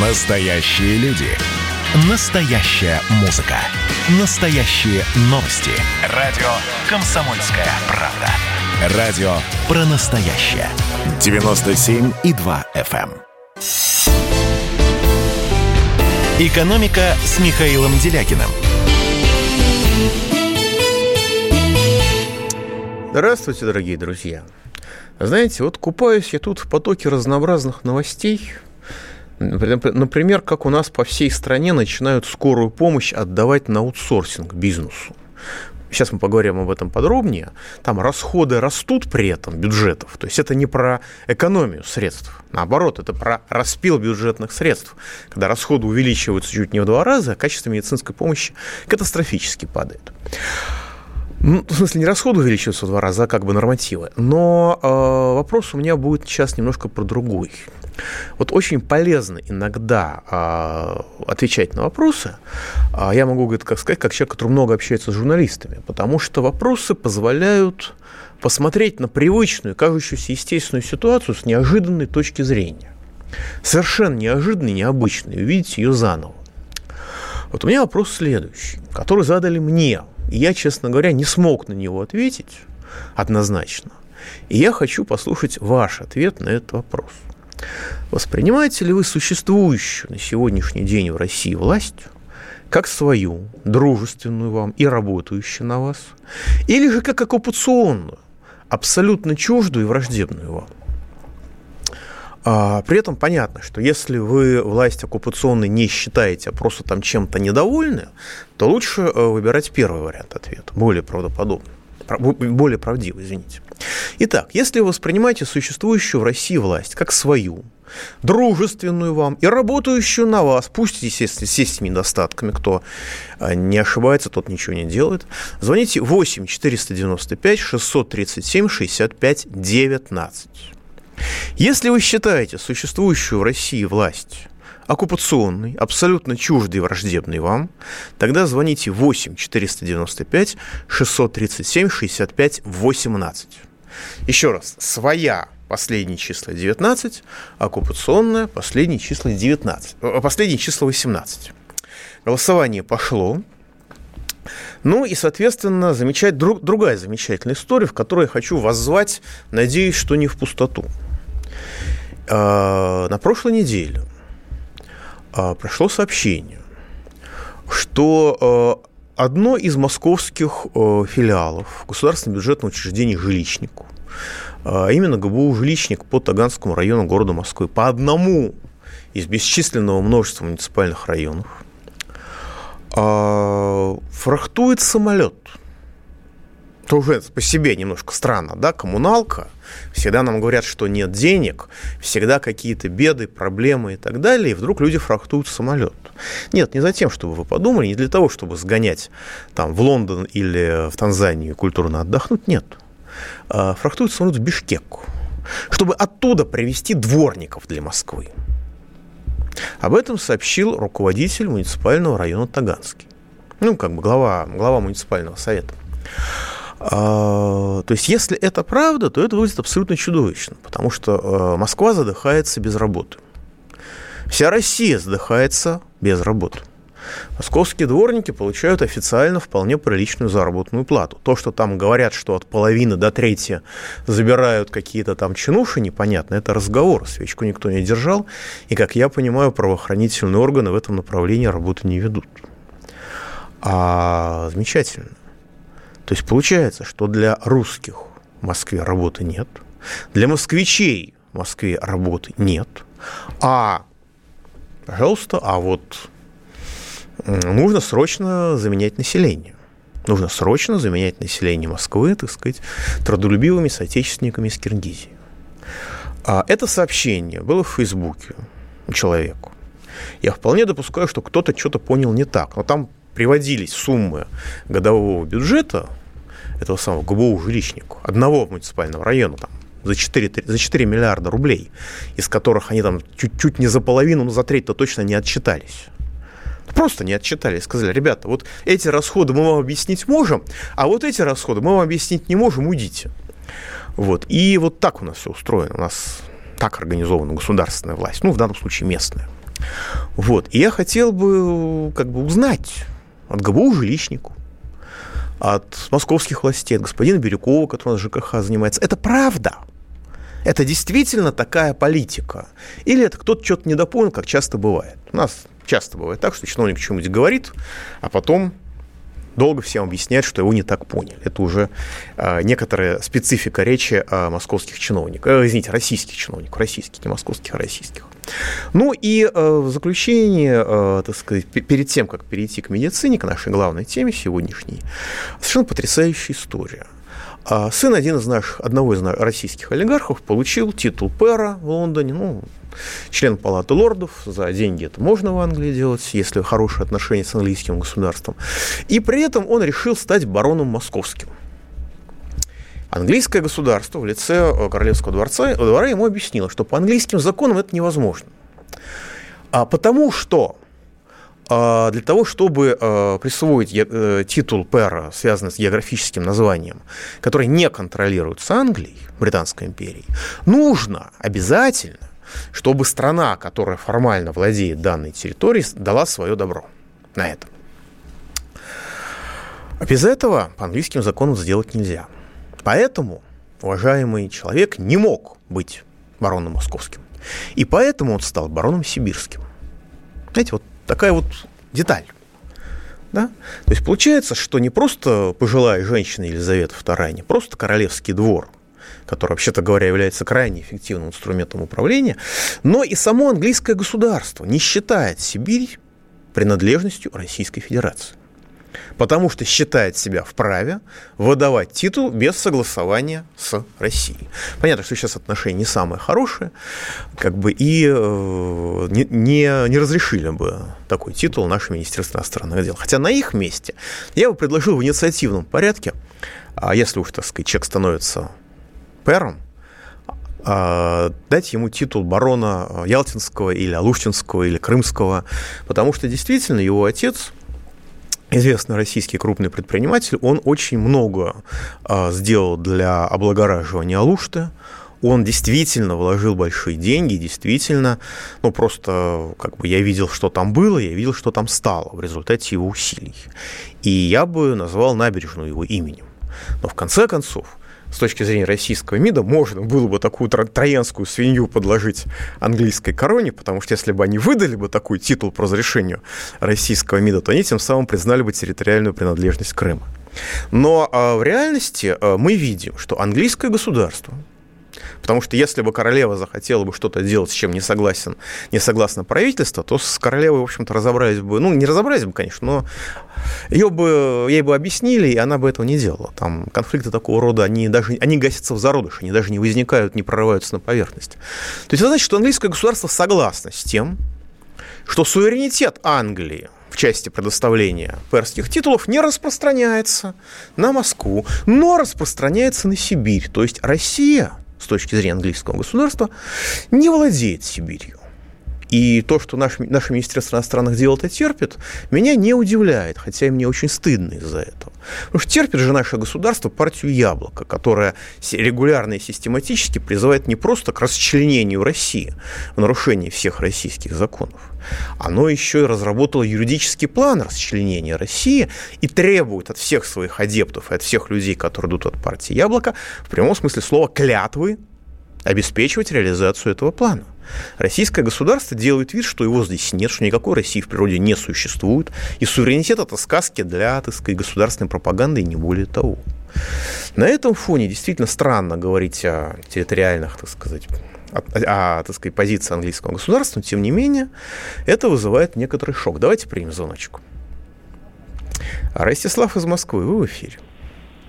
Настоящие люди. Настоящая музыка. Настоящие новости. Радио «Комсомольская правда». Радио про настоящее. 97,2 FM. эм. «Экономика» с Михаилом Делякиным. Здравствуйте, дорогие друзья. Знаете, вот купаюсь я тут в потоке разнообразных новостей. Например, как у нас по всей стране начинают скорую помощь отдавать на аутсорсинг бизнесу. Сейчас мы поговорим об этом подробнее. Там расходы растут при этом бюджетов. То есть это не про экономию средств. Наоборот, это про распил бюджетных средств. Когда расходы увеличиваются чуть не в два раза, а качество медицинской помощи катастрофически падает. Ну, в смысле, не расходы увеличиваются в два раза, а как бы нормативы. Но э, вопрос у меня будет сейчас немножко про другой. Вот очень полезно иногда э, отвечать на вопросы. Э, я могу, говорит, как сказать, как человек, который много общается с журналистами, потому что вопросы позволяют посмотреть на привычную, кажущуюся естественную ситуацию с неожиданной точки зрения. Совершенно неожиданной, необычной, увидеть ее заново. Вот у меня вопрос следующий, который задали мне я, честно говоря, не смог на него ответить однозначно. И я хочу послушать ваш ответ на этот вопрос. Воспринимаете ли вы существующую на сегодняшний день в России власть как свою, дружественную вам и работающую на вас, или же как оккупационную, абсолютно чуждую и враждебную вам? А, при этом понятно, что если вы власть оккупационной не считаете, а просто там чем-то недовольны, то лучше э, выбирать первый вариант ответа, более правдоподобный более правдивый, извините. Итак, если вы воспринимаете существующую в России власть как свою, дружественную вам и работающую на вас, пусть, естественно, с этими недостатками, кто э, не ошибается, тот ничего не делает, звоните 8 495 637 65 19. Если вы считаете существующую в России власть оккупационной, абсолютно чуждой и враждебной вам, тогда звоните 8 495 637 65 18. Еще раз, своя последние числа 19, оккупационная последние числа 19, э, последние числа 18. Голосование пошло. Ну и, соответственно, замечать, друг, другая замечательная история, в которой я хочу воззвать, надеюсь, что не в пустоту. А, на прошлой неделе а, прошло сообщение, что а, одно из московских филиалов государственного бюджетного учреждения «Жилищнику», именно ГБУ «Жилищник» по Таганскому району города Москвы, по одному из бесчисленного множества муниципальных районов, фрахтует самолет – уже по себе немножко странно, да, коммуналка, всегда нам говорят, что нет денег, всегда какие-то беды, проблемы и так далее, и вдруг люди фрахтуют самолет. Нет, не за тем, чтобы вы подумали, не для того, чтобы сгонять там в Лондон или в Танзанию культурно отдохнуть, нет. А, фрахтуют самолет в Бишкек, чтобы оттуда привезти дворников для Москвы. Об этом сообщил руководитель муниципального района Таганский. Ну, как бы глава, глава муниципального совета. А, то есть, если это правда, то это выглядит абсолютно чудовищно, потому что а, Москва задыхается без работы. Вся Россия задыхается без работы. Московские дворники получают официально вполне приличную заработную плату. То, что там говорят, что от половины до трети забирают какие-то там чинуши, непонятно, это разговор. Свечку никто не держал. И, как я понимаю, правоохранительные органы в этом направлении работы не ведут. А замечательно. То есть получается, что для русских в Москве работы нет, для москвичей в Москве работы нет, а, пожалуйста, а вот нужно срочно заменять население. Нужно срочно заменять население Москвы, так сказать, трудолюбивыми соотечественниками из Киргизии. А это сообщение было в Фейсбуке у человека. Я вполне допускаю, что кто-то что-то понял не так. Но там приводились суммы годового бюджета этого самого ГБУ жилищнику, одного муниципального района там, за 4, за 4 миллиарда рублей, из которых они там чуть-чуть не за половину, но за треть-то точно не отчитались. Просто не отчитались, сказали, ребята, вот эти расходы мы вам объяснить можем, а вот эти расходы мы вам объяснить не можем, уйдите. Вот. И вот так у нас все устроено. У нас так организована государственная власть, ну, в данном случае местная. Вот. И я хотел бы как бы узнать от ГБУ жилищнику, от московских властей, от господина Бирюкова, который у нас ЖКХ занимается. Это правда? Это действительно такая политика? Или это кто-то что-то недопонял, как часто бывает? У нас часто бывает так, что чиновник что-нибудь говорит, а потом долго всем объяснять, что его не так поняли. Это уже э, некоторая специфика речи э, московских чиновников, э, извините, российских чиновников, российских, не московских, а российских. Ну и э, в заключение, э, так сказать, перед тем, как перейти к медицине, к нашей главной теме сегодняшней, совершенно потрясающая история. А сын один из наших, одного из российских олигархов получил титул пэра в Лондоне, ну, член Палаты лордов, за деньги это можно в Англии делать, если хорошие отношения с английским государством. И при этом он решил стать бароном московским. Английское государство в лице э, Королевского дворца, двора ему объяснило, что по английским законам это невозможно. А потому что а для того, чтобы э, присвоить э, титул пэра, связанный с географическим названием, который не контролируется Англией, Британской империей, нужно обязательно чтобы страна, которая формально владеет данной территорией, дала свое добро на это. А без этого по английским законам сделать нельзя. Поэтому уважаемый человек не мог быть бароном московским. И поэтому он стал бароном сибирским. Знаете, вот такая вот деталь. Да? То есть получается, что не просто пожилая женщина Елизавета II, не просто королевский двор – который, вообще-то говоря, является крайне эффективным инструментом управления, но и само английское государство не считает Сибирь принадлежностью Российской Федерации. Потому что считает себя вправе выдавать титул без согласования с Россией. Понятно, что сейчас отношения не самые хорошие, как бы и э, не, не, не разрешили бы такой титул наше Министерство иностранных дел. Хотя на их месте я бы предложил в инициативном порядке, а если уж, так сказать, человек становится пером, а, дать ему титул барона Ялтинского или Алуштинского или Крымского, потому что действительно его отец известный российский крупный предприниматель, он очень много а, сделал для облагораживания Алушты, он действительно вложил большие деньги, действительно, ну просто как бы я видел, что там было, я видел, что там стало в результате его усилий. И я бы назвал набережную его именем. Но в конце концов, с точки зрения российского МИДа, можно было бы такую троянскую свинью подложить английской короне, потому что если бы они выдали бы такой титул по разрешению российского МИДа, то они тем самым признали бы территориальную принадлежность Крыма. Но а, в реальности а, мы видим, что английское государство – Потому что если бы королева захотела бы что-то делать, с чем не, согласен, не согласно правительство, то с королевой, в общем-то, разобрались бы, ну, не разобрались бы, конечно, но ее бы, ей бы объяснили, и она бы этого не делала. Там конфликты такого рода, они даже они гасятся в зародыше, они даже не возникают, не прорываются на поверхность. То есть это значит, что английское государство согласно с тем, что суверенитет Англии в части предоставления перских титулов не распространяется на Москву, но распространяется на Сибирь. То есть Россия – с точки зрения английского государства, не владеет Сибирью. И то, что наш, наше Министерство иностранных дел это терпит, меня не удивляет, хотя и мне очень стыдно из-за этого. Потому что терпит же наше государство партию «Яблоко», которая регулярно и систематически призывает не просто к расчленению России в нарушении всех российских законов, оно еще и разработало юридический план расчленения России и требует от всех своих адептов и от всех людей, которые идут от партии «Яблоко», в прямом смысле слова клятвы обеспечивать реализацию этого плана. Российское государство делает вид, что его здесь нет, что никакой России в природе не существует, и суверенитет – это сказки для, так сказать, государственной пропаганды и не более того. На этом фоне действительно странно говорить о территориальных, так сказать, о, о, так сказать, позиции английского государства, но тем не менее это вызывает некоторый шок. Давайте примем звоночку. Ростислав из Москвы, вы в эфире.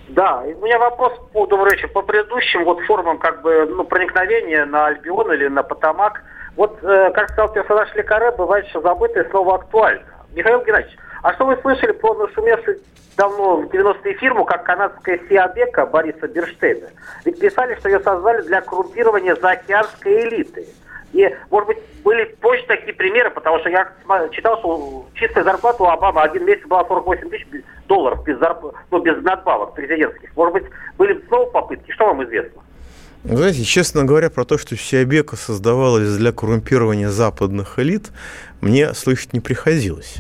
Да, у меня вопрос по, добрый вечер, по предыдущим вот формам как бы ну, проникновения на Альбион или на Потамак. Вот, э, как сказал персонаж Лекаре, бывает что забытое слово актуально. Михаил Геннадьевич, а что вы слышали про нашумевшую давно в 90-е фирму, как канадская Сиабека Бориса Берштейна? Ведь писали, что ее создали для коррумпирования заокеанской элиты. И, может быть, были позже такие примеры, потому что я читал, что чистая зарплата у Обамы один месяц была 48 тысяч долларов без, зарп... ну, без надбавок президентских. Может быть, были снова попытки? Что вам известно? Знаете, честно говоря, про то, что Сиабека создавалась для коррумпирования западных элит, мне слышать не приходилось.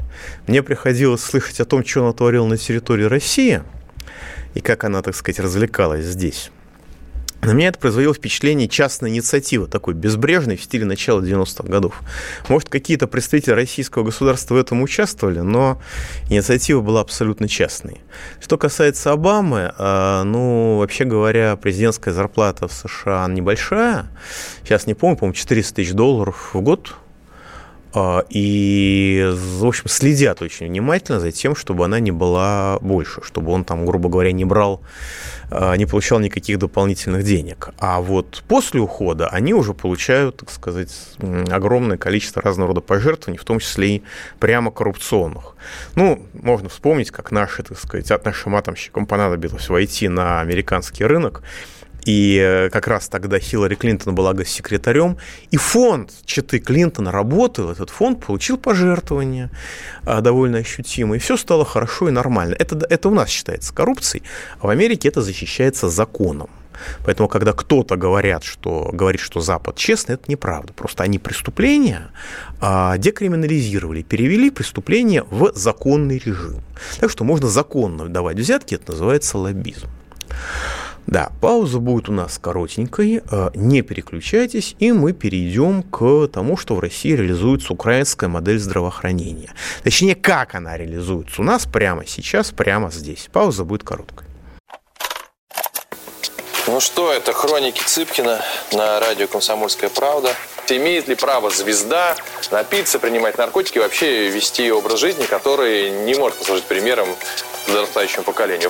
Мне приходилось слышать о том, что она творила на территории России и как она, так сказать, развлекалась здесь. На меня это производило впечатление частной инициативы, такой безбрежной в стиле начала 90-х годов. Может, какие-то представители российского государства в этом участвовали, но инициатива была абсолютно частной. Что касается Обамы, а, ну, вообще говоря, президентская зарплата в США небольшая. Сейчас не помню, по-моему, 400 тысяч долларов в год и, в общем, следят очень внимательно за тем, чтобы она не была больше, чтобы он там, грубо говоря, не брал, а, не получал никаких дополнительных денег. А вот после ухода они уже получают, так сказать, огромное количество разного рода пожертвований, в том числе и прямо коррупционных. Ну, можно вспомнить, как наши, так сказать, от нашим атомщикам понадобилось войти на американский рынок, и э, как раз тогда Хиллари Клинтон была госсекретарем. И фонд Читы Клинтона работал, этот фонд получил пожертвования а, довольно ощутимые. И все стало хорошо и нормально. Это, это у нас считается коррупцией, а в Америке это защищается законом. Поэтому, когда кто-то говорят, что, говорит, что Запад честный, это неправда. Просто они преступления а, декриминализировали, перевели преступления в законный режим. Так что можно законно давать взятки, это называется лоббизм. Да, пауза будет у нас коротенькой, э, не переключайтесь, и мы перейдем к тому, что в России реализуется украинская модель здравоохранения. Точнее, как она реализуется у нас прямо сейчас, прямо здесь. Пауза будет короткой. Ну что, это хроники Цыпкина на радио «Комсомольская правда». Имеет ли право звезда напиться, принимать наркотики, вообще вести образ жизни, который не может послужить примером подрастающему поколению?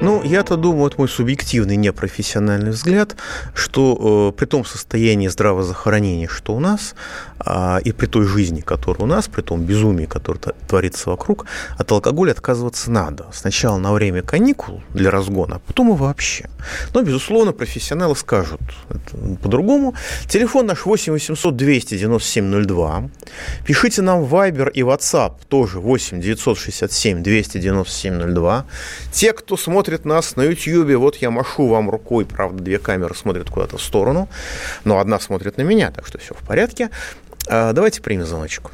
Ну, я-то думаю, это мой субъективный непрофессиональный взгляд, что э, при том состоянии здравоохранения, что у нас, э, и при той жизни, которая у нас, при том безумии, которое творится вокруг, от алкоголя отказываться надо. Сначала на время каникул для разгона, а потом и вообще. Но, безусловно, профессионалы скажут по-другому. Телефон наш 8 800 297 02. Пишите нам в Viber и WhatsApp тоже 8 967 297 02. Те, кто смотрит смотрит нас на YouTube. Вот я машу вам рукой, правда, две камеры смотрят куда-то в сторону, но одна смотрит на меня, так что все в порядке. А, давайте примем звоночку.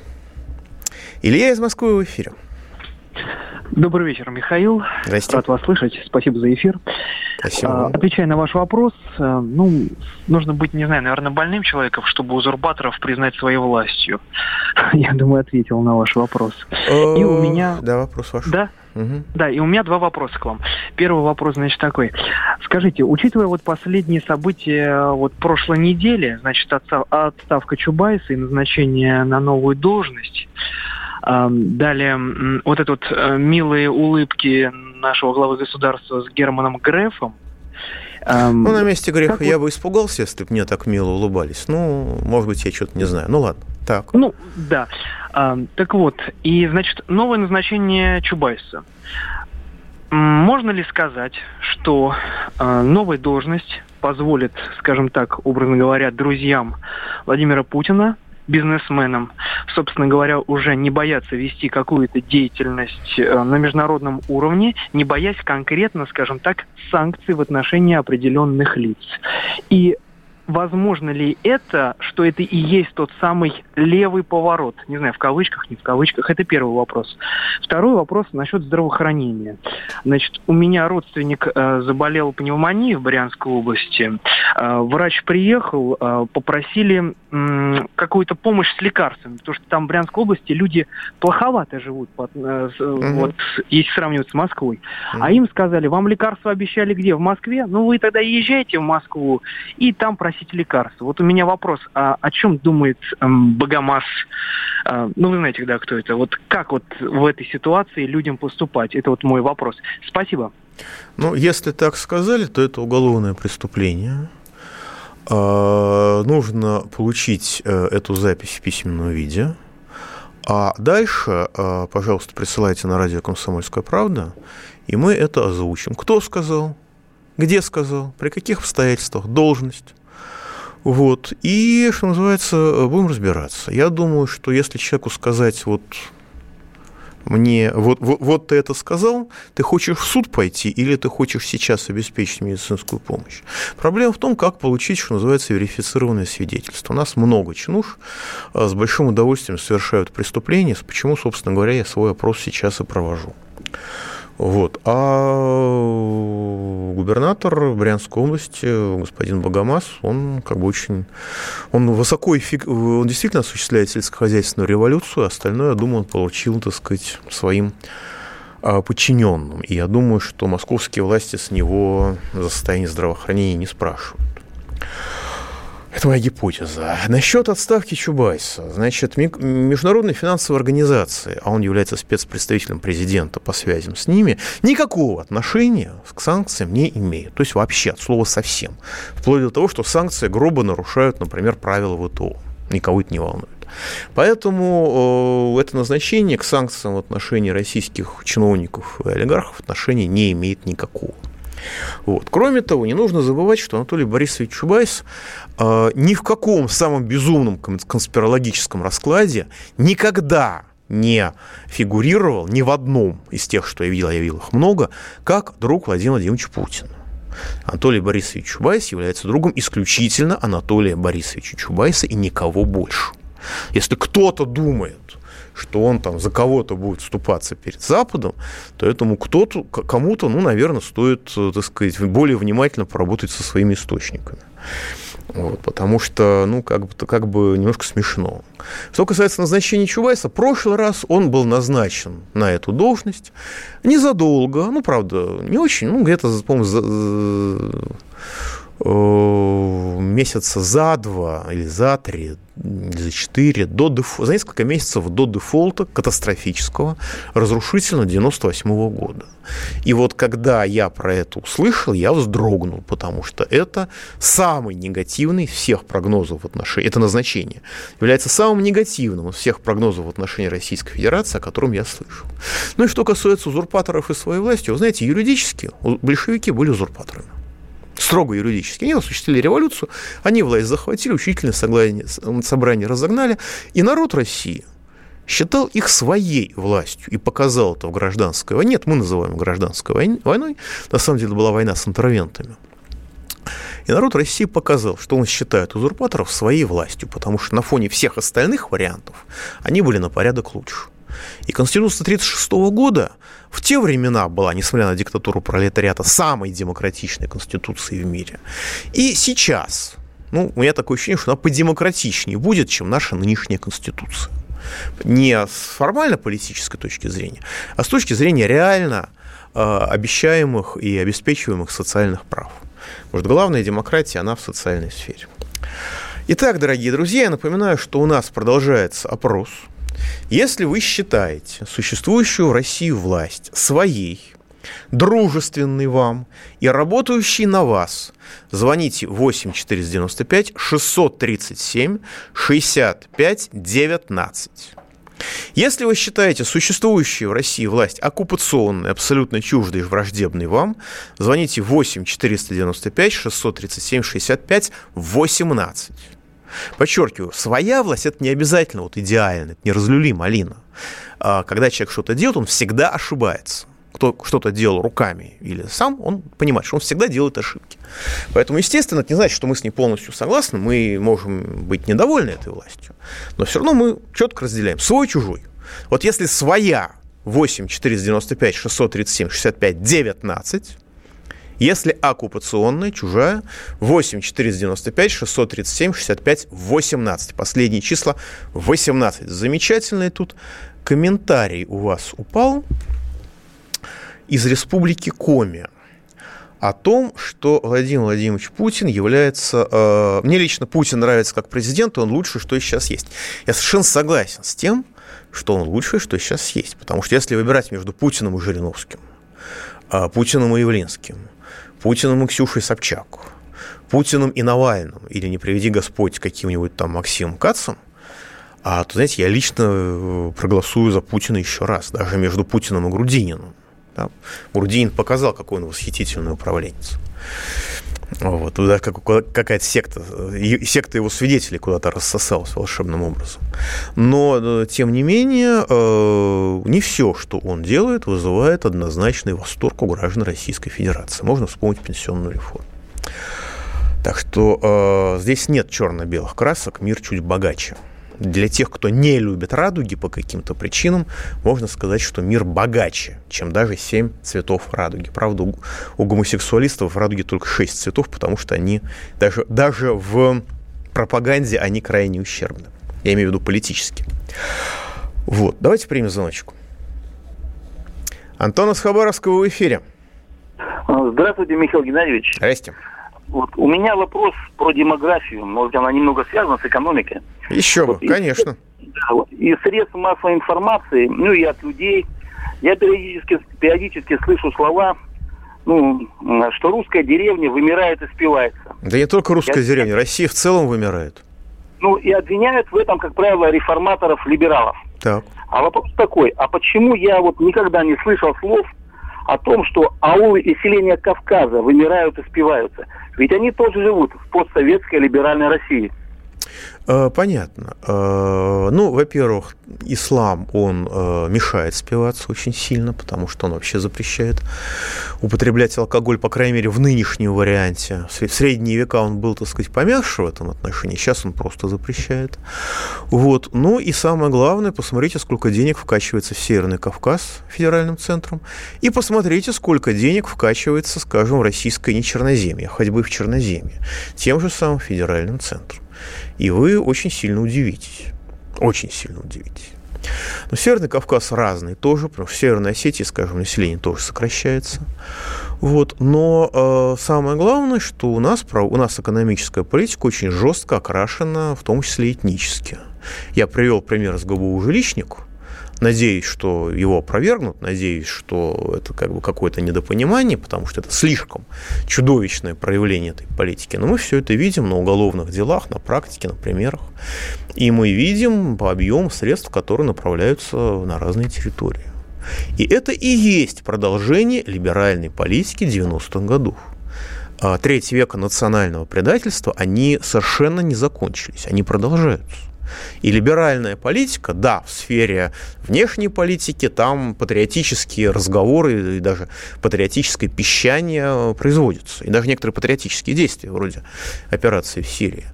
Илья из Москвы в эфире. Добрый вечер, Михаил. Здрасте. Рад вас слышать. Спасибо за эфир. Спасибо. А, отвечая на ваш вопрос, э, ну, нужно быть, не знаю, наверное, больным человеком, чтобы узурпаторов признать своей властью. Я думаю, ответил на ваш вопрос. И у меня... Да, вопрос ваш. Да? Угу. Да, и у меня два вопроса к вам. Первый вопрос, значит, такой. Скажите, учитывая вот последние события вот прошлой недели, значит, отставка Чубайса и назначение на новую должность, Далее, вот это вот э, милые улыбки нашего главы государства с Германом Грефом. Ну, на месте Грефа я бы испугался, если бы мне так мило улыбались. Ну, может быть, я что-то не знаю. Ну, ладно, так. Ну, да. Так вот, и, значит, новое назначение Чубайса. Можно ли сказать, что э, новая должность позволит, скажем так, образно говоря, друзьям Владимира Путина, бизнесменам, собственно говоря, уже не бояться вести какую-то деятельность э, на международном уровне, не боясь конкретно, скажем так, санкций в отношении определенных лиц. И возможно ли это, что это и есть тот самый левый поворот? Не знаю, в кавычках, не в кавычках. Это первый вопрос. Второй вопрос насчет здравоохранения. Значит, у меня родственник э, заболел пневмонией в Брянской области. Э, врач приехал, э, попросили э, какую-то помощь с лекарствами, потому что там в Брянской области люди плоховато живут, под, э, угу. вот, если сравнивать с Москвой. Угу. А им сказали, вам лекарства обещали где? В Москве? Ну, вы тогда езжайте в Москву и там просите лекарства. Вот у меня вопрос, а о чем думает эм, Богомаз? Э, ну, вы знаете, да, кто это. Вот как вот в этой ситуации людям поступать? Это вот мой вопрос. Спасибо. Ну, если так сказали, то это уголовное преступление. Э, нужно получить э, эту запись в письменном виде. А дальше, э, пожалуйста, присылайте на радио «Комсомольская правда», и мы это озвучим. Кто сказал? Где сказал? При каких обстоятельствах? Должность? Вот. И, что называется, будем разбираться. Я думаю, что если человеку сказать, вот мне вот, вот, вот ты это сказал, ты хочешь в суд пойти или ты хочешь сейчас обеспечить медицинскую помощь. Проблема в том, как получить, что называется, верифицированное свидетельство. У нас много чинуш а, с большим удовольствием совершают преступления, почему, собственно говоря, я свой опрос сейчас и провожу. Вот. А губернатор Брянской области, господин Богомаз, он как бы очень... Он высоко эффек... Он действительно осуществляет сельскохозяйственную революцию, а остальное, я думаю, он получил, так сказать, своим а, подчиненным. И я думаю, что московские власти с него за состояние здравоохранения не спрашивают. Это моя гипотеза. Насчет отставки Чубайса. Значит, Международная финансовая организация, а он является спецпредставителем президента по связям с ними, никакого отношения к санкциям не имеет. То есть вообще от слова совсем. Вплоть до того, что санкции грубо нарушают, например, правила ВТО. Никого это не волнует. Поэтому э, это назначение к санкциям в отношении российских чиновников и олигархов отношения не имеет никакого. Вот. Кроме того, не нужно забывать, что Анатолий Борисович Чубайс э, ни в каком самом безумном конспирологическом раскладе никогда не фигурировал ни в одном из тех, что я видел, я видел их много, как друг Владимира Владимировича Путина. Анатолий Борисович Чубайс является другом исключительно Анатолия Борисовича Чубайса и никого больше. Если кто-то думает, что он там за кого-то будет вступаться перед Западом, то этому кто-то, кому-то, ну, наверное, стоит, э, так сказать, более внимательно поработать со своими источниками. Вот, потому что, ну, как бы, как бы немножко смешно. Что касается назначения Чубайса, в прошлый раз он был назначен на эту должность незадолго, ну, правда, не очень, ну, где-то, по-моему, за, Э, месяца за два или за три, за четыре, до деф... за несколько месяцев до дефолта катастрофического, разрушительного 98 -го года. И вот когда я про это услышал, я вздрогнул, потому что это самый негативный всех прогнозов в отношении, это назначение, является самым негативным из всех прогнозов в отношении Российской Федерации, о котором я слышал. Ну и что касается узурпаторов и своей власти, вы знаете, юридически большевики были узурпаторами строго юридически. Они осуществили революцию, они власть захватили, учительное собрание разогнали, и народ России считал их своей властью и показал это в гражданской войне. Нет, мы называем гражданской войной, на самом деле была война с интервентами. И народ России показал, что он считает узурпаторов своей властью, потому что на фоне всех остальных вариантов они были на порядок лучше. И Конституция 1936 года в те времена была, несмотря на диктатуру пролетариата, самой демократичной конституцией в мире. И сейчас, ну, у меня такое ощущение, что она подемократичнее будет, чем наша нынешняя конституция. Не с формально-политической точки зрения, а с точки зрения реально э, обещаемых и обеспечиваемых социальных прав. Может, главная демократия, она в социальной сфере. Итак, дорогие друзья, я напоминаю, что у нас продолжается опрос – если вы считаете существующую в России власть своей, дружественной вам и работающей на вас, звоните 8 495 637 65 19. Если вы считаете существующую в России власть оккупационной, абсолютно чуждой и враждебной вам, звоните 8 495 637 65 18. Подчеркиваю, своя власть – это не обязательно вот идеально, это не разлюли малина. А, когда человек что-то делает, он всегда ошибается. кто что-то делал руками или сам, он понимает, что он всегда делает ошибки. Поэтому, естественно, это не значит, что мы с ней полностью согласны, мы можем быть недовольны этой властью, но все равно мы четко разделяем свой чужой. Вот если своя 8 495 637 65 19, если оккупационная, чужая, 8 495 637 65 18. Последние числа 18. Замечательный тут комментарий у вас упал из республики Коми о том, что Владимир Владимирович Путин является... Э, мне лично Путин нравится как президент, он лучше, что сейчас есть. Я совершенно согласен с тем, что он лучшее, что сейчас есть. Потому что если выбирать между Путиным и Жириновским, э, Путиным и Явлинским, Путиным и Ксюшей Собчак, Путиным и Навальным, или, не приведи Господь, каким-нибудь там Максимом Кацем, а то, знаете, я лично э, проголосую за Путина еще раз, даже между Путиным и Грудининым. Да? Грудинин показал, какой он восхитительный управленец. Вот, туда как, какая-то секта, секта его свидетелей куда-то рассосалась волшебным образом. Но, э, тем не менее, э, не все, что он делает, вызывает однозначный восторг у граждан Российской Федерации. Можно вспомнить пенсионную реформу. Так что э, здесь нет черно-белых красок, мир чуть богаче для тех, кто не любит радуги по каким-то причинам, можно сказать, что мир богаче, чем даже семь цветов радуги. Правда, у, у гомосексуалистов в радуге только шесть цветов, потому что они даже, даже в пропаганде они крайне ущербны. Я имею в виду политически. Вот, давайте примем звоночку. Антон из Хабаровского в эфире. Здравствуйте, Михаил Геннадьевич. Здрасте. Вот у меня вопрос про демографию. Может, она немного связана с экономикой. Еще вот, бы, конечно. Да, вот, из средств массовой информации, ну и от людей, я периодически, периодически слышу слова, ну, что русская деревня вымирает и спивается. Да не только русская я, деревня, Россия в целом вымирает. Ну, и обвиняют в этом, как правило, реформаторов-либералов. Так. А вопрос такой, а почему я вот никогда не слышал слов о том, что аулы и селения Кавказа вымирают и спиваются? Ведь они тоже живут в постсоветской либеральной России. Э, понятно. Э, ну, во-первых, ислам, он э, мешает спиваться очень сильно, потому что он вообще запрещает употреблять алкоголь, по крайней мере, в нынешнем варианте. В средние века он был, так сказать, помягче в этом отношении, сейчас он просто запрещает. Вот. Ну и самое главное, посмотрите, сколько денег вкачивается в Северный Кавказ федеральным центром, и посмотрите, сколько денег вкачивается, скажем, в российское нечерноземье, хоть бы в Черноземье, тем же самым федеральным центром. И вы очень сильно удивитесь. Очень сильно удивитесь. Но Северный Кавказ разный тоже, потому что в Северной Осетии, скажем, население тоже сокращается. Вот. Но э, самое главное, что у нас, у нас экономическая политика очень жестко окрашена, в том числе этнически. Я привел пример с ГБУ «Жилищник», Надеюсь, что его опровергнут, надеюсь, что это как бы какое-то недопонимание, потому что это слишком чудовищное проявление этой политики. Но мы все это видим на уголовных делах, на практике, на примерах. И мы видим по объему средств, которые направляются на разные территории. И это и есть продолжение либеральной политики 90-х годов а треть века национального предательства, они совершенно не закончились, они продолжаются. И либеральная политика, да, в сфере внешней политики, там патриотические разговоры и даже патриотическое пищание производятся. И даже некоторые патриотические действия, вроде операции в Сирии.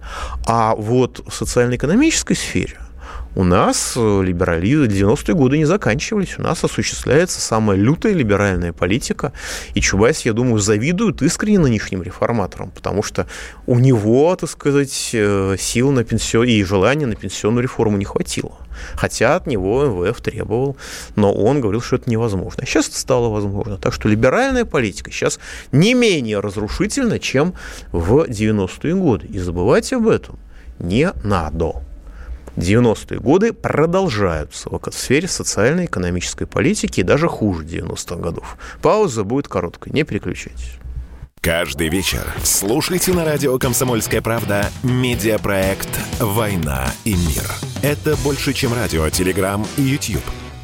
А вот в социально-экономической сфере – у нас э, либерализм 90-е годы не заканчивались. У нас осуществляется самая лютая либеральная политика. И Чубайс, я думаю, завидует искренне нынешним реформаторам, потому что у него, так сказать, э, сил на пенсию и желания на пенсионную реформу не хватило. Хотя от него МВФ требовал, но он говорил, что это невозможно. А сейчас это стало возможно. Так что либеральная политика сейчас не менее разрушительна, чем в 90-е годы. И забывать об этом не надо. 90-е годы продолжаются в сфере социальной экономической политики и даже хуже 90-х годов. Пауза будет короткой, не переключайтесь. Каждый вечер слушайте на радио «Комсомольская правда» медиапроект «Война и мир». Это больше, чем радио, телеграм и YouTube –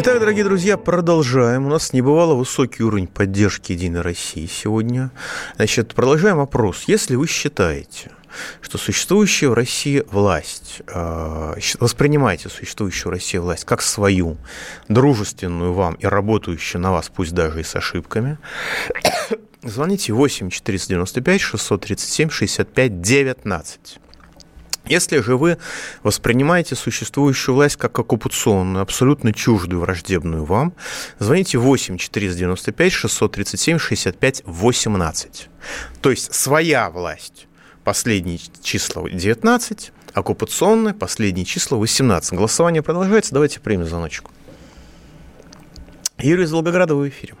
Итак, дорогие друзья, продолжаем. У нас небывало высокий уровень поддержки Единой России сегодня. Значит, продолжаем опрос. Если вы считаете, что существующая в России власть, э, воспринимаете существующую в России власть как свою, дружественную вам и работающую на вас, пусть даже и с ошибками, звоните 8 495 637 65 19. Если же вы воспринимаете существующую власть как оккупационную, абсолютно чуждую, враждебную вам, звоните 8 495 637 65 18. То есть своя власть, последние числа 19, оккупационная, последние числа 18. Голосование продолжается, давайте примем звоночку. Юрий из Волгограда, в эфире.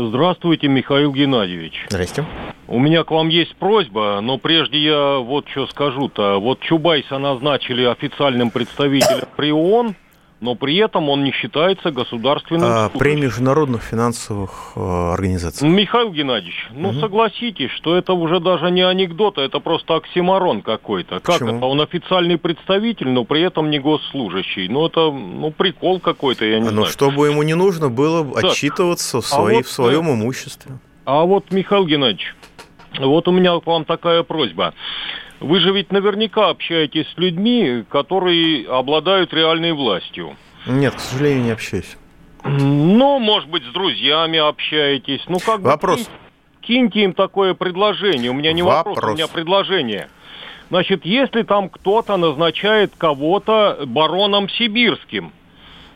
Здравствуйте, Михаил Геннадьевич. Здрасте. У меня к вам есть просьба, но прежде я вот что скажу-то. Вот Чубайса назначили официальным представителем при ООН, но при этом он не считается государственным а, При международных финансовых э, организациях. Михаил Геннадьевич, ну угу. согласитесь, что это уже даже не анекдот, а это просто оксиморон какой-то. Как это? Он официальный представитель, но при этом не госслужащий. Ну это ну, прикол какой-то, я не ну, знаю. Ну чтобы ему не нужно было так. отчитываться в, своей, а вот, в своем имуществе. А вот, Михаил Геннадьевич, вот у меня к вам такая просьба. Вы же ведь наверняка общаетесь с людьми, которые обладают реальной властью. Нет, к сожалению, не общаюсь. Ну, может быть, с друзьями общаетесь. Ну, как вопрос. бы... Киньте им такое предложение. У меня не вопрос, вопрос у меня предложение. Значит, если там кто-то назначает кого-то бароном сибирским,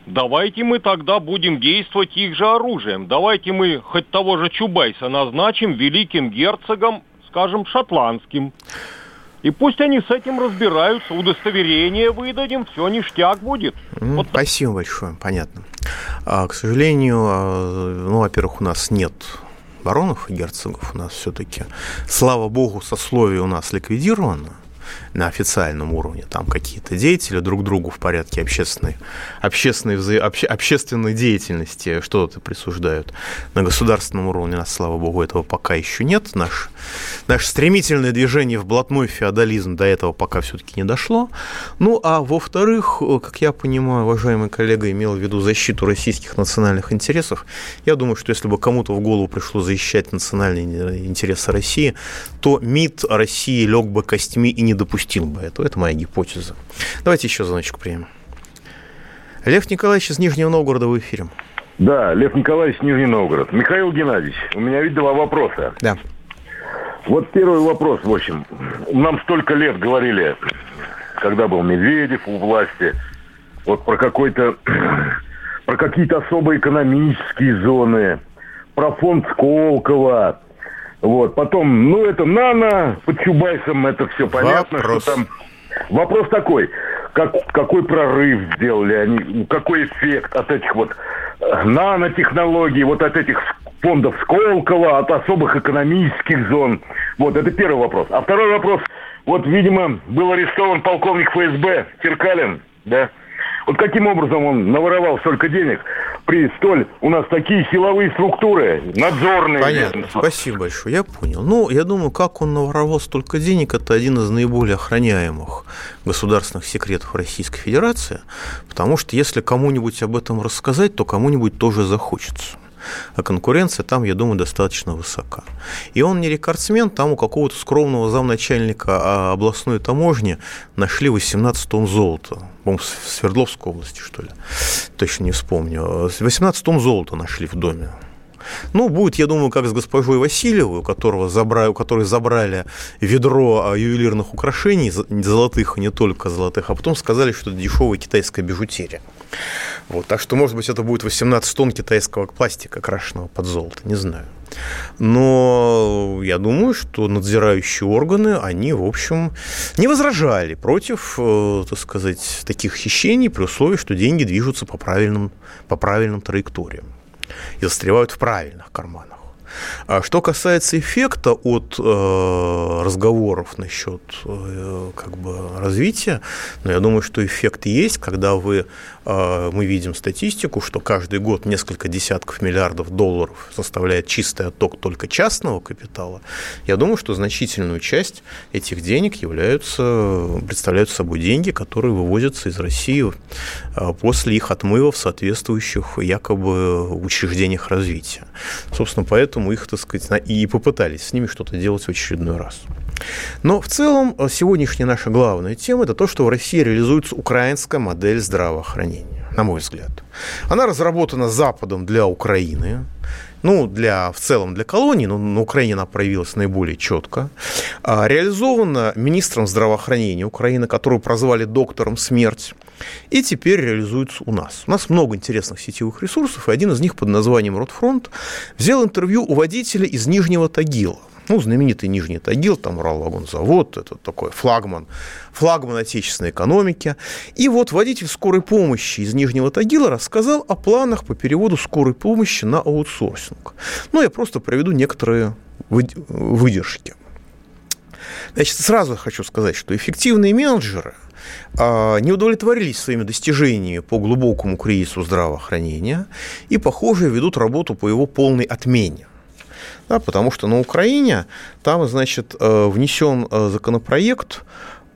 давайте мы тогда будем действовать их же оружием. Давайте мы хоть того же Чубайса назначим великим герцогом, скажем, шотландским. И пусть они с этим разбираются, удостоверение выдадим, все ништяк будет. Mm, вот. Спасибо большое, понятно. А, к сожалению, а, ну, во-первых, у нас нет баронов и герцогов, у нас все-таки, слава богу, сословие у нас ликвидировано на официальном уровне. Там какие-то деятели друг другу в порядке общественной, общественной, вза... обще... общественной деятельности что-то присуждают. На государственном уровне, нас, слава богу, этого пока еще нет. Наш, наше стремительное движение в блатной феодализм до этого пока все-таки не дошло. Ну, а во-вторых, как я понимаю, уважаемый коллега имел в виду защиту российских национальных интересов. Я думаю, что если бы кому-то в голову пришло защищать национальные интересы России, то МИД России лег бы костьми и не допустил бы этого. Это моя гипотеза. Давайте еще звоночку примем. Лев Николаевич из Нижнего Новгорода в эфире. Да, Лев Николаевич, Нижний Новгород. Михаил Геннадьевич, у меня ведь два вопроса. Да. Вот первый вопрос, в общем. Нам столько лет говорили, когда был Медведев у власти, вот про какой-то, про какие-то особые экономические зоны, про фонд Сколково, вот, потом, ну, это нано, под Чубайсом это все понятно, Вопрос. что там... Вопрос такой, как, какой прорыв сделали они, какой эффект от этих вот э, нанотехнологий, вот от этих фондов Сколково, от особых экономических зон. Вот, это первый вопрос. А второй вопрос, вот, видимо, был арестован полковник ФСБ Черкалин, да, вот каким образом он наворовал столько денег при столь у нас такие силовые структуры, надзорные. Понятно, спасибо большое, я понял. Ну, я думаю, как он наворовал столько денег, это один из наиболее охраняемых государственных секретов Российской Федерации, потому что если кому-нибудь об этом рассказать, то кому-нибудь тоже захочется. А конкуренция там, я думаю, достаточно высока. И он не рекордсмен, там у какого-то скромного замначальника а, областной таможни нашли 18 тонн золота. По-моему, в Свердловской области, что ли. Точно не вспомню. 18 тонн золота нашли в доме. Ну, будет, я думаю, как с госпожой Васильевой, у, которого забрали, у которой забрали ведро а, ювелирных украшений, золотых, не только золотых, а потом сказали, что это дешевая китайская бижутерия. Вот, так что, может быть, это будет 18 тонн китайского пластика, крашенного под золото, не знаю. Но я думаю, что надзирающие органы, они, в общем, не возражали против, э, так сказать, таких хищений при условии, что деньги движутся по правильным, по правильным траекториям и застревают в правильных карманах. А что касается эффекта от э, разговоров насчет э, как бы развития, ну, я думаю, что эффект есть, когда вы, мы видим статистику, что каждый год несколько десятков миллиардов долларов составляет чистый отток только частного капитала. Я думаю, что значительную часть этих денег являются, представляют собой деньги, которые вывозятся из России э, после их отмыва в соответствующих якобы учреждениях развития. Собственно, поэтому их, так сказать, и попытались с ними что-то делать в очередной раз. Но в целом э, сегодняшняя наша главная тема – это то, что в России реализуется украинская модель здравоохранения, на мой взгляд. Она разработана Западом для Украины, ну, для, в целом для колонии, но на Украине она проявилась наиболее четко, а, реализована министром здравоохранения Украины, которую прозвали доктором смерть, и теперь реализуется у нас. У нас много интересных сетевых ресурсов, и один из них под названием «Ротфронт» взял интервью у водителя из Нижнего Тагила ну, знаменитый Нижний Тагил, там Уралвагонзавод, это такой флагман, флагман отечественной экономики. И вот водитель скорой помощи из Нижнего Тагила рассказал о планах по переводу скорой помощи на аутсорсинг. Ну, я просто проведу некоторые выдержки. Значит, сразу хочу сказать, что эффективные менеджеры а, не удовлетворились своими достижениями по глубокому кризису здравоохранения и, похоже, ведут работу по его полной отмене да, потому что на Украине там, значит, э, внесен э, законопроект,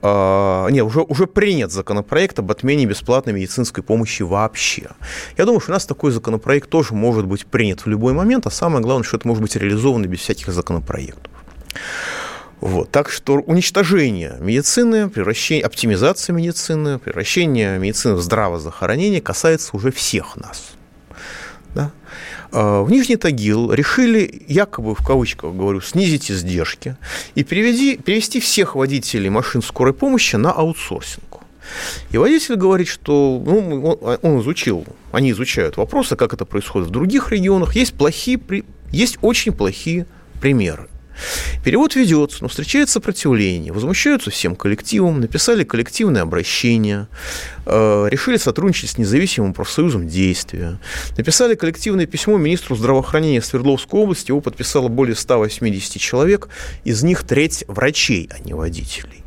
э, не, уже, уже принят законопроект об отмене бесплатной медицинской помощи вообще. Я думаю, что у нас такой законопроект тоже может быть принят в любой момент, а самое главное, что это может быть реализовано без всяких законопроектов. Вот. Так что уничтожение медицины, превращение, оптимизация медицины, превращение медицины в здравоохранение касается уже всех нас. А, в Нижний Тагил решили, якобы в кавычках говорю, снизить издержки и переведи, перевести всех водителей машин скорой помощи на аутсорсинг. И водитель говорит, что ну, он изучил, они изучают вопросы, как это происходит в других регионах. Есть, плохие, есть очень плохие примеры. Перевод ведется, но встречает сопротивление, возмущаются всем коллективом, написали коллективное обращение, э, решили сотрудничать с независимым профсоюзом действия, написали коллективное письмо министру здравоохранения Свердловской области, его подписало более 180 человек, из них треть врачей, а не водителей.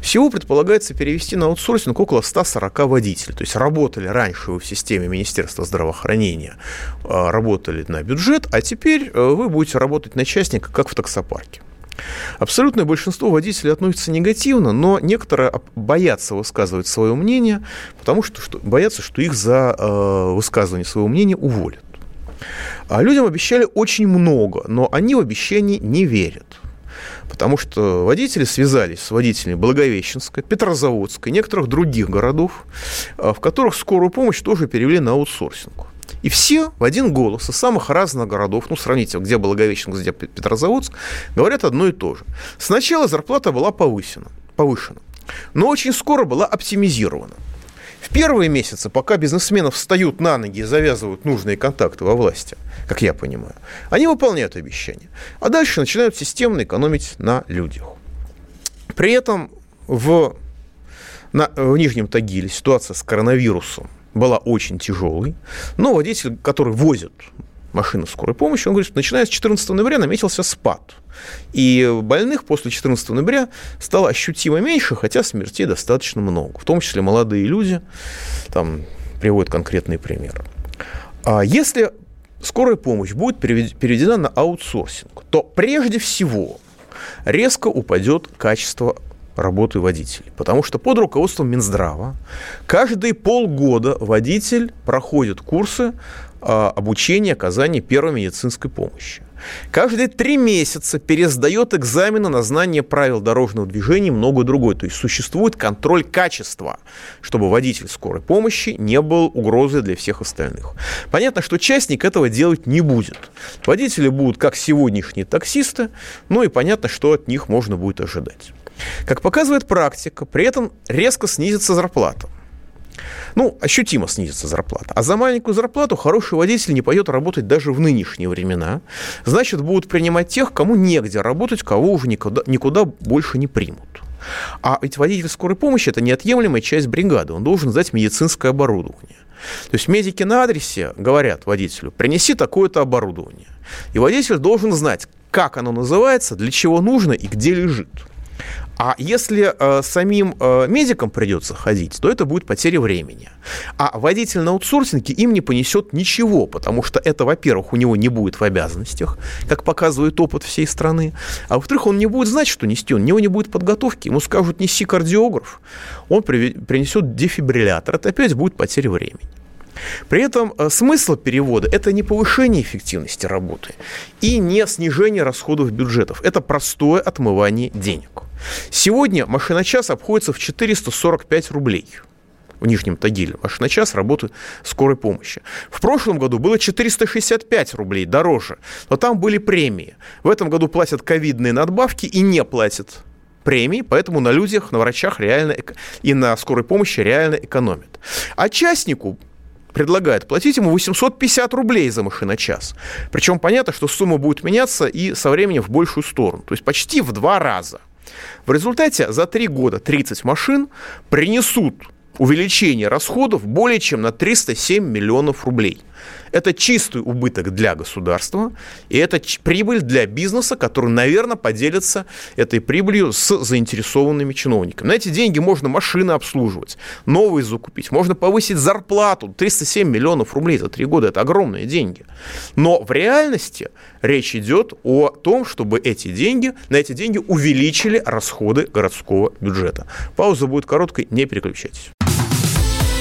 Всего предполагается перевести на аутсорсинг около 140 водителей. То есть работали раньше вы в системе Министерства здравоохранения, а, работали на бюджет, а теперь э, вы будете работать на частника, как в таксопарке. Абсолютное большинство водителей относится негативно, но некоторые боятся высказывать свое мнение, потому что, что боятся, что их за э, высказывание своего мнения уволят. А людям обещали очень много, но они в обещания не верят потому что водители связались с водителями Благовещенска, Петрозаводска и некоторых других городов, а, в которых скорую помощь тоже перевели на аутсорсинг. И все в один голос из самых разных городов, ну, сравните, где Благовещенск, где Петрозаводск, говорят одно и то же. Сначала зарплата была повысена, повышена, но очень скоро была оптимизирована. В первые месяцы, пока бизнесмены встают на ноги и завязывают нужные контакты во власти, как я понимаю, они выполняют обещания. А дальше начинают системно экономить на людях. При этом в, на, в Нижнем Тагиле ситуация с коронавирусом была очень тяжелой, но водитель, который возит машины скорой помощи, он говорит, что начиная с 14 ноября наметился спад. И больных после 14 ноября стало ощутимо меньше, хотя смертей достаточно много. В том числе молодые люди, там приводят конкретные примеры. А если скорая помощь будет переведена на аутсорсинг, то прежде всего резко упадет качество работы водителей. Потому что под руководством Минздрава каждые полгода водитель проходит курсы обучения оказания первой медицинской помощи. Каждые три месяца пересдает экзамены на знание правил дорожного движения и много другое. То есть существует контроль качества, чтобы водитель скорой помощи не был угрозой для всех остальных. Понятно, что частник этого делать не будет. Водители будут как сегодняшние таксисты, ну и понятно, что от них можно будет ожидать. Как показывает практика, при этом резко снизится зарплата. Ну, ощутимо снизится зарплата. А за маленькую зарплату хороший водитель не пойдет работать даже в нынешние времена. Значит, будут принимать тех, кому негде работать, кого уже никуда, никуда больше не примут. А ведь водитель скорой помощи – это неотъемлемая часть бригады. Он должен сдать медицинское оборудование. То есть медики на адресе говорят водителю, принеси такое-то оборудование. И водитель должен знать, как оно называется, для чего нужно и где лежит. А если э, самим э, медикам придется ходить, то это будет потеря времени. А водитель на аутсорсинге им не понесет ничего, потому что это, во-первых, у него не будет в обязанностях, как показывает опыт всей страны, а во-вторых, он не будет знать, что нести, у него не будет подготовки, ему скажут, неси кардиограф, он принесет дефибриллятор, это опять будет потеря времени. При этом э, смысл перевода – это не повышение эффективности работы и не снижение расходов бюджетов. Это простое отмывание денег. Сегодня машина час обходится в 445 рублей в Нижнем Тагиле. Машина час работы скорой помощи. В прошлом году было 465 рублей дороже, но там были премии. В этом году платят ковидные надбавки и не платят премии, поэтому на людях, на врачах реально и на скорой помощи реально экономят. А частнику предлагает платить ему 850 рублей за машиночас. Причем понятно, что сумма будет меняться и со временем в большую сторону. То есть почти в два раза. В результате за три года 30 машин принесут увеличение расходов более чем на 307 миллионов рублей. Это чистый убыток для государства, и это прибыль для бизнеса, который, наверное, поделится этой прибылью с заинтересованными чиновниками. На эти деньги можно машины обслуживать, новые закупить, можно повысить зарплату. 307 миллионов рублей за три года – это огромные деньги. Но в реальности речь идет о том, чтобы эти деньги, на эти деньги увеличили расходы городского бюджета. Пауза будет короткой, не переключайтесь.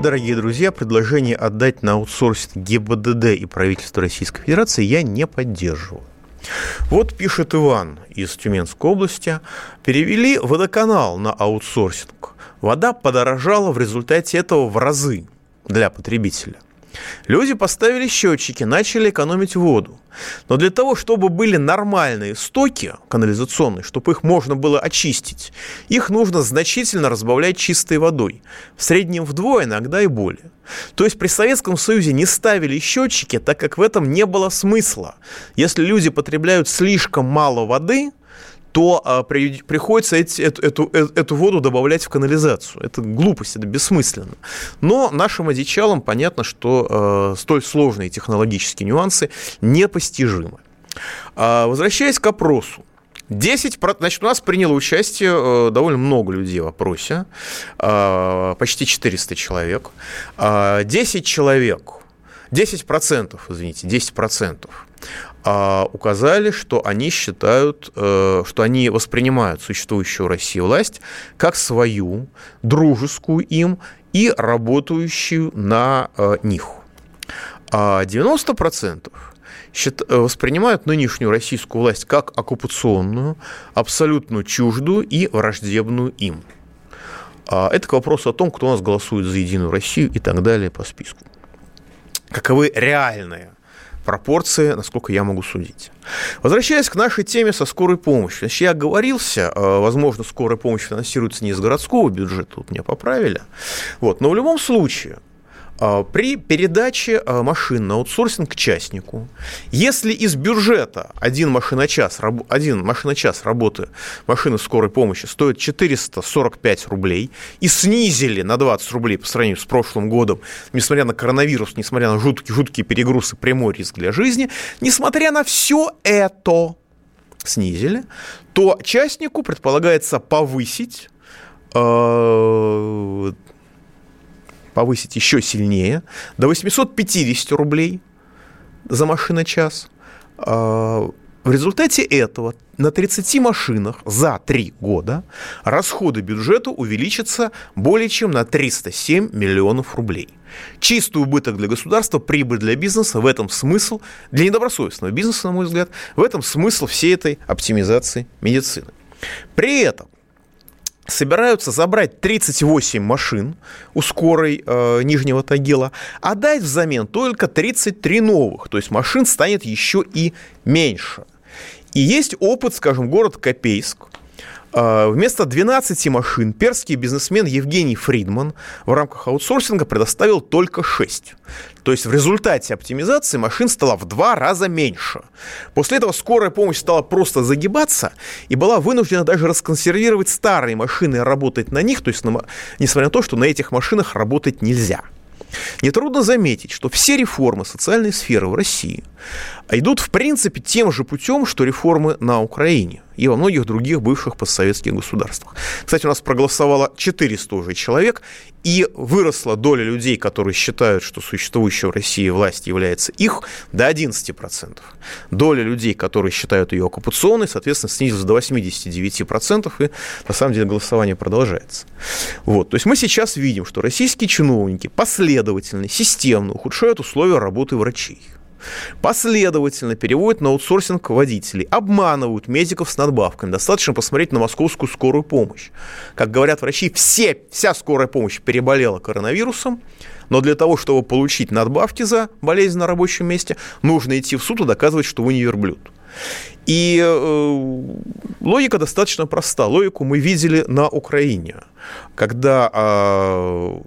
Дорогие друзья, предложение отдать на аутсорсинг ГИБДД и правительство Российской Федерации я не поддерживаю. Вот пишет Иван из Тюменской области. Перевели водоканал на аутсорсинг. Вода подорожала в результате этого в разы для потребителя. Люди поставили счетчики, начали экономить воду. Но для того, чтобы были нормальные стоки канализационные, чтобы их можно было очистить, их нужно значительно разбавлять чистой водой. В среднем вдвое, иногда и более. То есть при Советском Союзе не ставили счетчики, так как в этом не было смысла. Если люди потребляют слишком мало воды, то а, при, приходится эти, эту, эту, э, эту воду добавлять в канализацию. Это глупость, это бессмысленно. Но нашим одичалам понятно, что э, столь сложные технологические нюансы непостижимы. А, возвращаясь к опросу. 10, значит, у нас приняло участие э, довольно много людей в опросе, э, почти 400 человек. Э, 10 человек, 10%, извините, 10% а, указали, что они считают, э, что они воспринимают существующую в власть как свою, дружескую им и работающую на э, них. А 90% э, воспринимают нынешнюю российскую власть как оккупационную, абсолютно чуждую и враждебную им. А это к вопросу о том, кто у нас голосует за Единую Россию и так далее по списку. Каковы реальные пропорции, насколько я могу судить. Возвращаясь к нашей теме со скорой помощью. Значит, я оговорился, э, возможно, скорая помощь финансируется не из городского бюджета, тут меня поправили. Вот. Но в любом случае, при передаче а, машин на аутсорсинг частнику, если из бюджета один машиночас, один машиночас работы машины скорой помощи стоит 445 рублей и снизили на 20 рублей по сравнению с прошлым годом, несмотря на коронавирус, несмотря на жуткие, жуткие перегрузы, прямой риск для жизни, несмотря на все это снизили, то частнику предполагается повысить э, повысить еще сильнее, до 850 рублей за машиночас. А, в результате этого на 30 машинах за 3 года расходы бюджета увеличатся более чем на 307 миллионов рублей. Чистый убыток для государства, прибыль для бизнеса, в этом смысл, для недобросовестного бизнеса, на мой взгляд, в этом смысл всей этой оптимизации медицины. При этом собираются забрать 38 машин у скорой э, Нижнего Тагила, а дать взамен только 33 новых, то есть машин станет еще и меньше. И есть опыт, скажем, город Копейск, вместо 12 машин перский бизнесмен Евгений Фридман в рамках аутсорсинга предоставил только 6. То есть в результате оптимизации машин стало в два раза меньше. После этого скорая помощь стала просто загибаться и была вынуждена даже расконсервировать старые машины и работать на них, то есть несмотря на то, что на этих машинах работать нельзя. Нетрудно заметить, что все реформы социальной сферы в России идут, в принципе, тем же путем, что реформы на Украине и во многих других бывших постсоветских государствах. Кстати, у нас проголосовало 400 уже человек, и выросла доля людей, которые считают, что существующая в России власть является их, до 11%. Доля людей, которые считают ее оккупационной, соответственно, снизилась до 89%, и на самом деле голосование продолжается. Вот. То есть мы сейчас видим, что российские чиновники последовательно, системно ухудшают условия работы врачей последовательно переводят на аутсорсинг водителей, обманывают медиков с надбавками. Достаточно посмотреть на московскую скорую помощь. Как говорят врачи, все, вся скорая помощь переболела коронавирусом, но для того, чтобы получить надбавки за болезнь на рабочем месте, нужно идти в суд и доказывать, что вы не верблюд. И э, логика достаточно проста. Логику мы видели на Украине, когда э,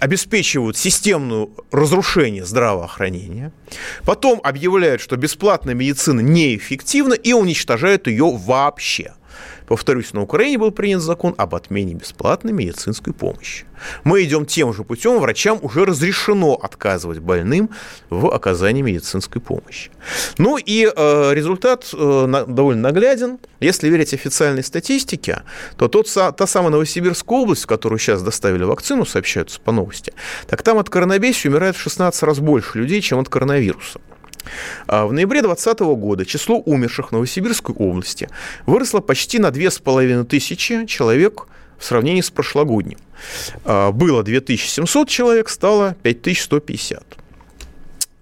обеспечивают системное разрушение здравоохранения, потом объявляют, что бесплатная медицина неэффективна и уничтожают ее вообще. Повторюсь, на Украине был принят закон об отмене бесплатной медицинской помощи. Мы идем тем же путем, врачам уже разрешено отказывать больным в оказании медицинской помощи. Ну и э, результат э, на, довольно нагляден. Если верить официальной статистике, то тот, та самая Новосибирская область, в которую сейчас доставили вакцину, сообщаются по новости, так там от коронабесия умирает в 16 раз больше людей, чем от коронавируса. А в ноябре 2020 года число умерших в Новосибирской области выросло почти на 2500 человек в сравнении с прошлогодним. А, было 2700 человек, стало 5150.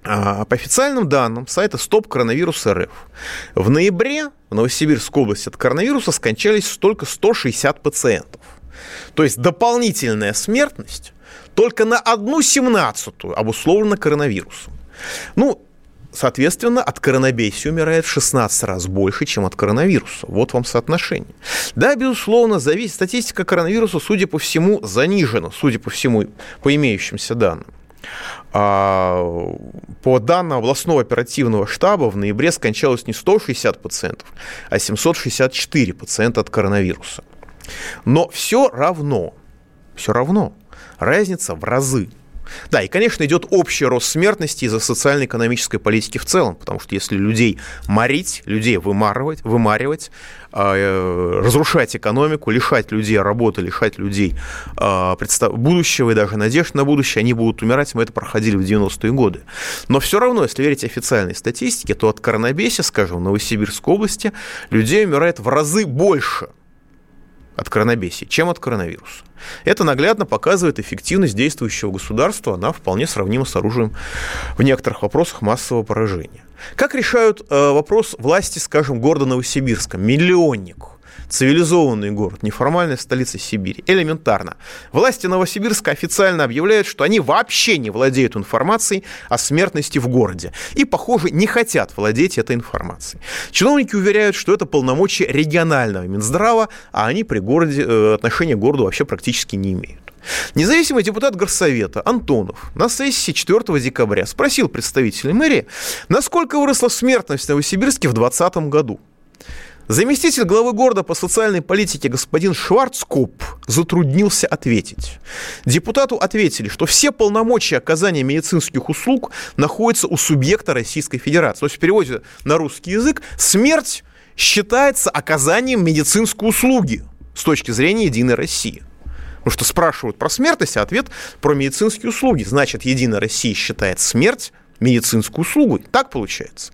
А, по официальным данным сайта Стоп Коронавирус РФ, в ноябре в Новосибирской области от коронавируса скончались только 160 пациентов. То есть дополнительная смертность только на одну семнадцатую обусловлена коронавирусом. Ну, Соответственно, от коронабесия умирает в 16 раз больше, чем от коронавируса. Вот вам соотношение. Да, безусловно, зависит статистика коронавируса, судя по всему, занижена, судя по всему, по имеющимся данным. А, по данным областного оперативного штаба, в ноябре скончалось не 160 пациентов, а 764 пациента от коронавируса. Но все равно, все равно разница в разы. Да, и, конечно, идет общий рост смертности из-за социально-экономической политики в целом, потому что если людей морить, людей вымарывать, вымаривать, а, э, разрушать экономику, лишать людей работы, лишать людей представ... будущего и даже надежд на будущее, они будут умирать, мы это проходили в 90-е годы. Но все равно, если верить официальной статистике, то от коронабеса, скажем, в Новосибирской области людей умирает в разы больше от коронабесия, чем от коронавируса. Это наглядно показывает эффективность действующего государства, она вполне сравнима с оружием в некоторых вопросах массового поражения. Как решают э, вопрос власти, скажем, города Новосибирска, миллионник – цивилизованный город, неформальная столица Сибири. Элементарно. Власти Новосибирска официально объявляют, что они вообще не владеют информацией о смертности в городе. И, похоже, не хотят владеть этой информацией. Чиновники уверяют, что это полномочия регионального Минздрава, а они при городе, э, отношения к городу вообще практически не имеют. Независимый депутат Горсовета Антонов на сессии 4 декабря спросил представителей мэрии, насколько выросла смертность в Новосибирске в 2020 году. Заместитель главы города по социальной политике господин Шварцкоп затруднился ответить. Депутату ответили, что все полномочия оказания медицинских услуг находятся у субъекта Российской Федерации. То есть в переводе на русский язык смерть считается оказанием медицинской услуги с точки зрения Единой России. Потому что спрашивают про смертность, а ответ про медицинские услуги. Значит, Единая Россия считает смерть медицинскую услугу. Так получается.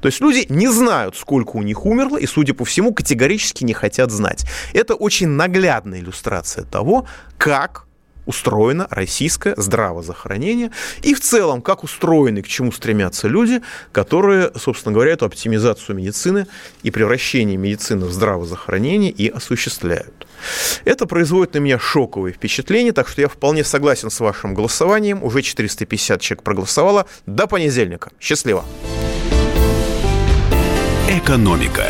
То есть люди не знают, сколько у них умерло, и, судя по всему, категорически не хотят знать. Это очень наглядная иллюстрация того, как устроено российское здравоохранение и в целом, как устроены, к чему стремятся люди, которые, собственно говоря, эту оптимизацию медицины и превращение медицины в здравоохранение и осуществляют. Это производит на меня шоковые впечатления, так что я вполне согласен с вашим голосованием. Уже 450 человек проголосовало. До понедельника. Счастливо. Экономика.